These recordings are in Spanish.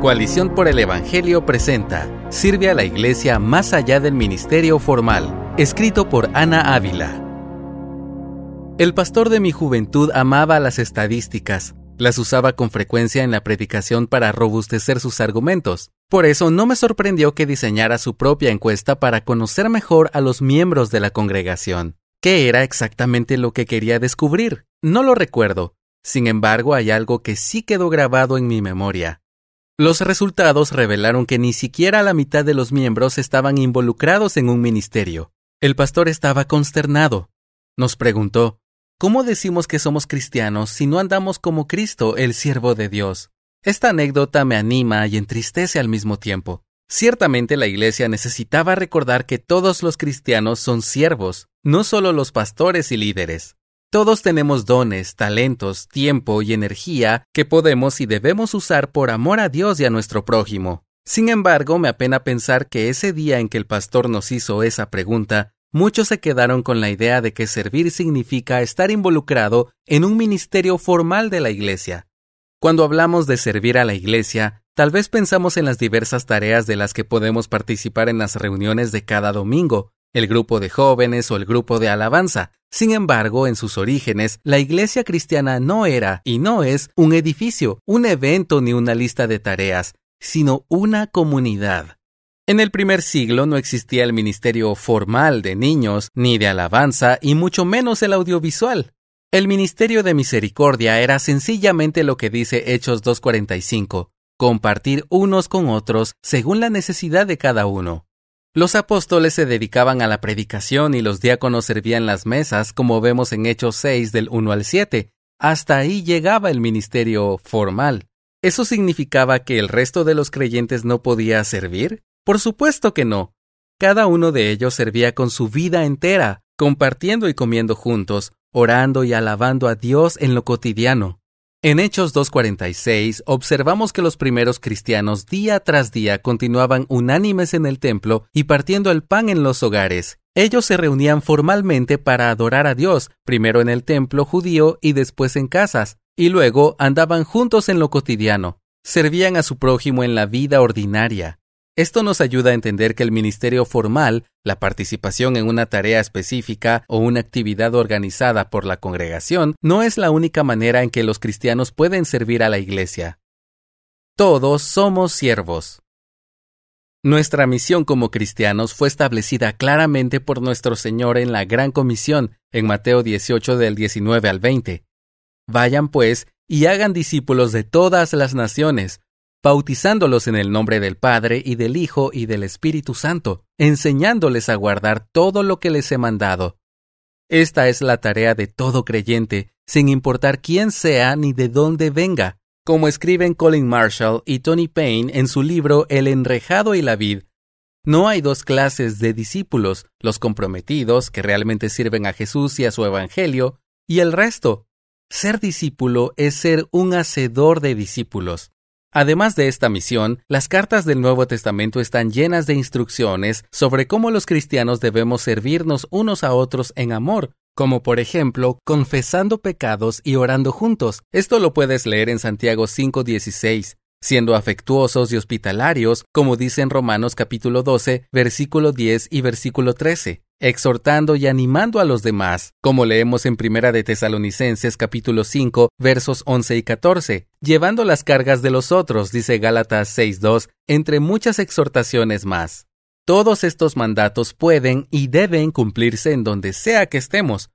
Coalición por el Evangelio presenta Sirve a la Iglesia más allá del ministerio formal, escrito por Ana Ávila. El pastor de mi juventud amaba las estadísticas, las usaba con frecuencia en la predicación para robustecer sus argumentos. Por eso no me sorprendió que diseñara su propia encuesta para conocer mejor a los miembros de la congregación. ¿Qué era exactamente lo que quería descubrir? No lo recuerdo. Sin embargo, hay algo que sí quedó grabado en mi memoria. Los resultados revelaron que ni siquiera la mitad de los miembros estaban involucrados en un ministerio. El pastor estaba consternado. Nos preguntó, ¿Cómo decimos que somos cristianos si no andamos como Cristo, el siervo de Dios? Esta anécdota me anima y entristece al mismo tiempo. Ciertamente la Iglesia necesitaba recordar que todos los cristianos son siervos, no solo los pastores y líderes. Todos tenemos dones, talentos, tiempo y energía que podemos y debemos usar por amor a Dios y a nuestro prójimo. Sin embargo, me apena pensar que ese día en que el pastor nos hizo esa pregunta, muchos se quedaron con la idea de que servir significa estar involucrado en un ministerio formal de la Iglesia. Cuando hablamos de servir a la Iglesia, tal vez pensamos en las diversas tareas de las que podemos participar en las reuniones de cada domingo, el grupo de jóvenes o el grupo de alabanza. Sin embargo, en sus orígenes, la iglesia cristiana no era y no es un edificio, un evento ni una lista de tareas, sino una comunidad. En el primer siglo no existía el ministerio formal de niños, ni de alabanza, y mucho menos el audiovisual. El ministerio de misericordia era sencillamente lo que dice Hechos 2.45, compartir unos con otros según la necesidad de cada uno. Los apóstoles se dedicaban a la predicación y los diáconos servían las mesas, como vemos en Hechos 6 del 1 al 7. Hasta ahí llegaba el ministerio formal. ¿Eso significaba que el resto de los creyentes no podía servir? Por supuesto que no. Cada uno de ellos servía con su vida entera, compartiendo y comiendo juntos, orando y alabando a Dios en lo cotidiano. En Hechos 2.46 observamos que los primeros cristianos día tras día continuaban unánimes en el templo y partiendo el pan en los hogares. Ellos se reunían formalmente para adorar a Dios, primero en el templo judío y después en casas, y luego andaban juntos en lo cotidiano. Servían a su prójimo en la vida ordinaria. Esto nos ayuda a entender que el ministerio formal, la participación en una tarea específica o una actividad organizada por la congregación, no es la única manera en que los cristianos pueden servir a la Iglesia. Todos somos siervos. Nuestra misión como cristianos fue establecida claramente por nuestro Señor en la Gran Comisión, en Mateo 18 del 19 al 20. Vayan pues y hagan discípulos de todas las naciones, bautizándolos en el nombre del Padre y del Hijo y del Espíritu Santo, enseñándoles a guardar todo lo que les he mandado. Esta es la tarea de todo creyente, sin importar quién sea ni de dónde venga, como escriben Colin Marshall y Tony Payne en su libro El enrejado y la vid. No hay dos clases de discípulos, los comprometidos, que realmente sirven a Jesús y a su Evangelio, y el resto. Ser discípulo es ser un hacedor de discípulos. Además de esta misión, las cartas del Nuevo Testamento están llenas de instrucciones sobre cómo los cristianos debemos servirnos unos a otros en amor, como por ejemplo, confesando pecados y orando juntos. Esto lo puedes leer en Santiago 5:16, siendo afectuosos y hospitalarios, como dice en Romanos capítulo 12, versículo 10 y versículo 13 exhortando y animando a los demás, como leemos en Primera de Tesalonicenses capítulo 5, versos 11 y 14, llevando las cargas de los otros, dice Gálatas 6.2, entre muchas exhortaciones más. Todos estos mandatos pueden y deben cumplirse en donde sea que estemos.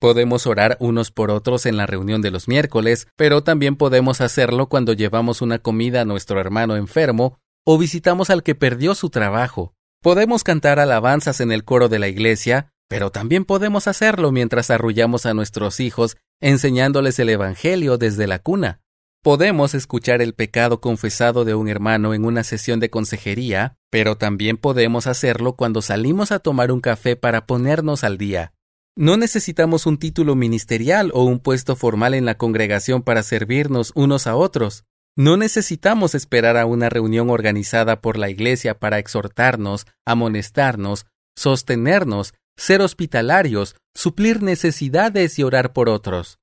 Podemos orar unos por otros en la reunión de los miércoles, pero también podemos hacerlo cuando llevamos una comida a nuestro hermano enfermo o visitamos al que perdió su trabajo. Podemos cantar alabanzas en el coro de la iglesia, pero también podemos hacerlo mientras arrullamos a nuestros hijos enseñándoles el Evangelio desde la cuna. Podemos escuchar el pecado confesado de un hermano en una sesión de consejería, pero también podemos hacerlo cuando salimos a tomar un café para ponernos al día. No necesitamos un título ministerial o un puesto formal en la congregación para servirnos unos a otros. No necesitamos esperar a una reunión organizada por la Iglesia para exhortarnos, amonestarnos, sostenernos, ser hospitalarios, suplir necesidades y orar por otros.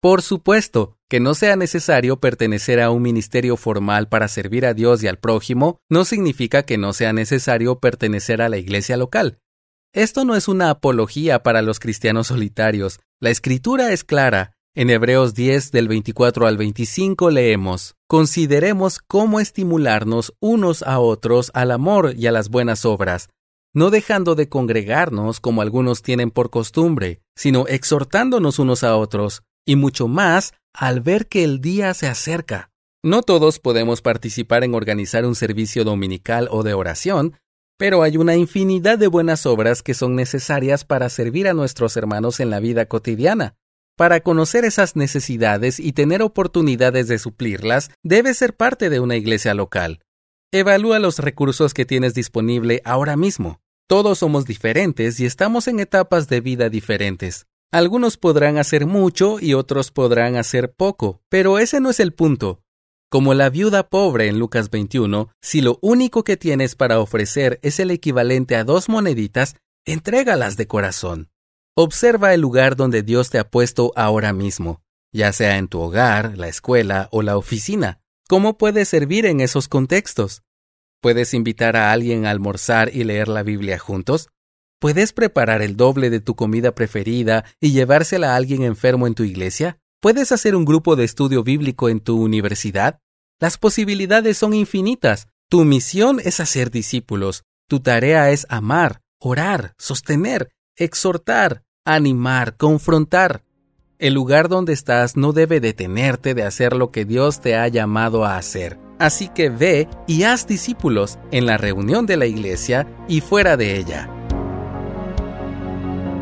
Por supuesto, que no sea necesario pertenecer a un ministerio formal para servir a Dios y al prójimo no significa que no sea necesario pertenecer a la iglesia local. Esto no es una apología para los cristianos solitarios. La escritura es clara. En Hebreos 10 del 24 al 25 leemos, Consideremos cómo estimularnos unos a otros al amor y a las buenas obras, no dejando de congregarnos como algunos tienen por costumbre, sino exhortándonos unos a otros, y mucho más al ver que el día se acerca. No todos podemos participar en organizar un servicio dominical o de oración, pero hay una infinidad de buenas obras que son necesarias para servir a nuestros hermanos en la vida cotidiana. Para conocer esas necesidades y tener oportunidades de suplirlas, debes ser parte de una iglesia local. Evalúa los recursos que tienes disponible ahora mismo. Todos somos diferentes y estamos en etapas de vida diferentes. Algunos podrán hacer mucho y otros podrán hacer poco, pero ese no es el punto. Como la viuda pobre en Lucas 21, si lo único que tienes para ofrecer es el equivalente a dos moneditas, entrégalas de corazón. Observa el lugar donde Dios te ha puesto ahora mismo, ya sea en tu hogar, la escuela o la oficina. ¿Cómo puedes servir en esos contextos? ¿Puedes invitar a alguien a almorzar y leer la Biblia juntos? ¿Puedes preparar el doble de tu comida preferida y llevársela a alguien enfermo en tu iglesia? ¿Puedes hacer un grupo de estudio bíblico en tu universidad? Las posibilidades son infinitas. Tu misión es hacer discípulos. Tu tarea es amar, orar, sostener, exhortar, animar, confrontar. El lugar donde estás no debe detenerte de hacer lo que Dios te ha llamado a hacer. Así que ve y haz discípulos en la reunión de la iglesia y fuera de ella.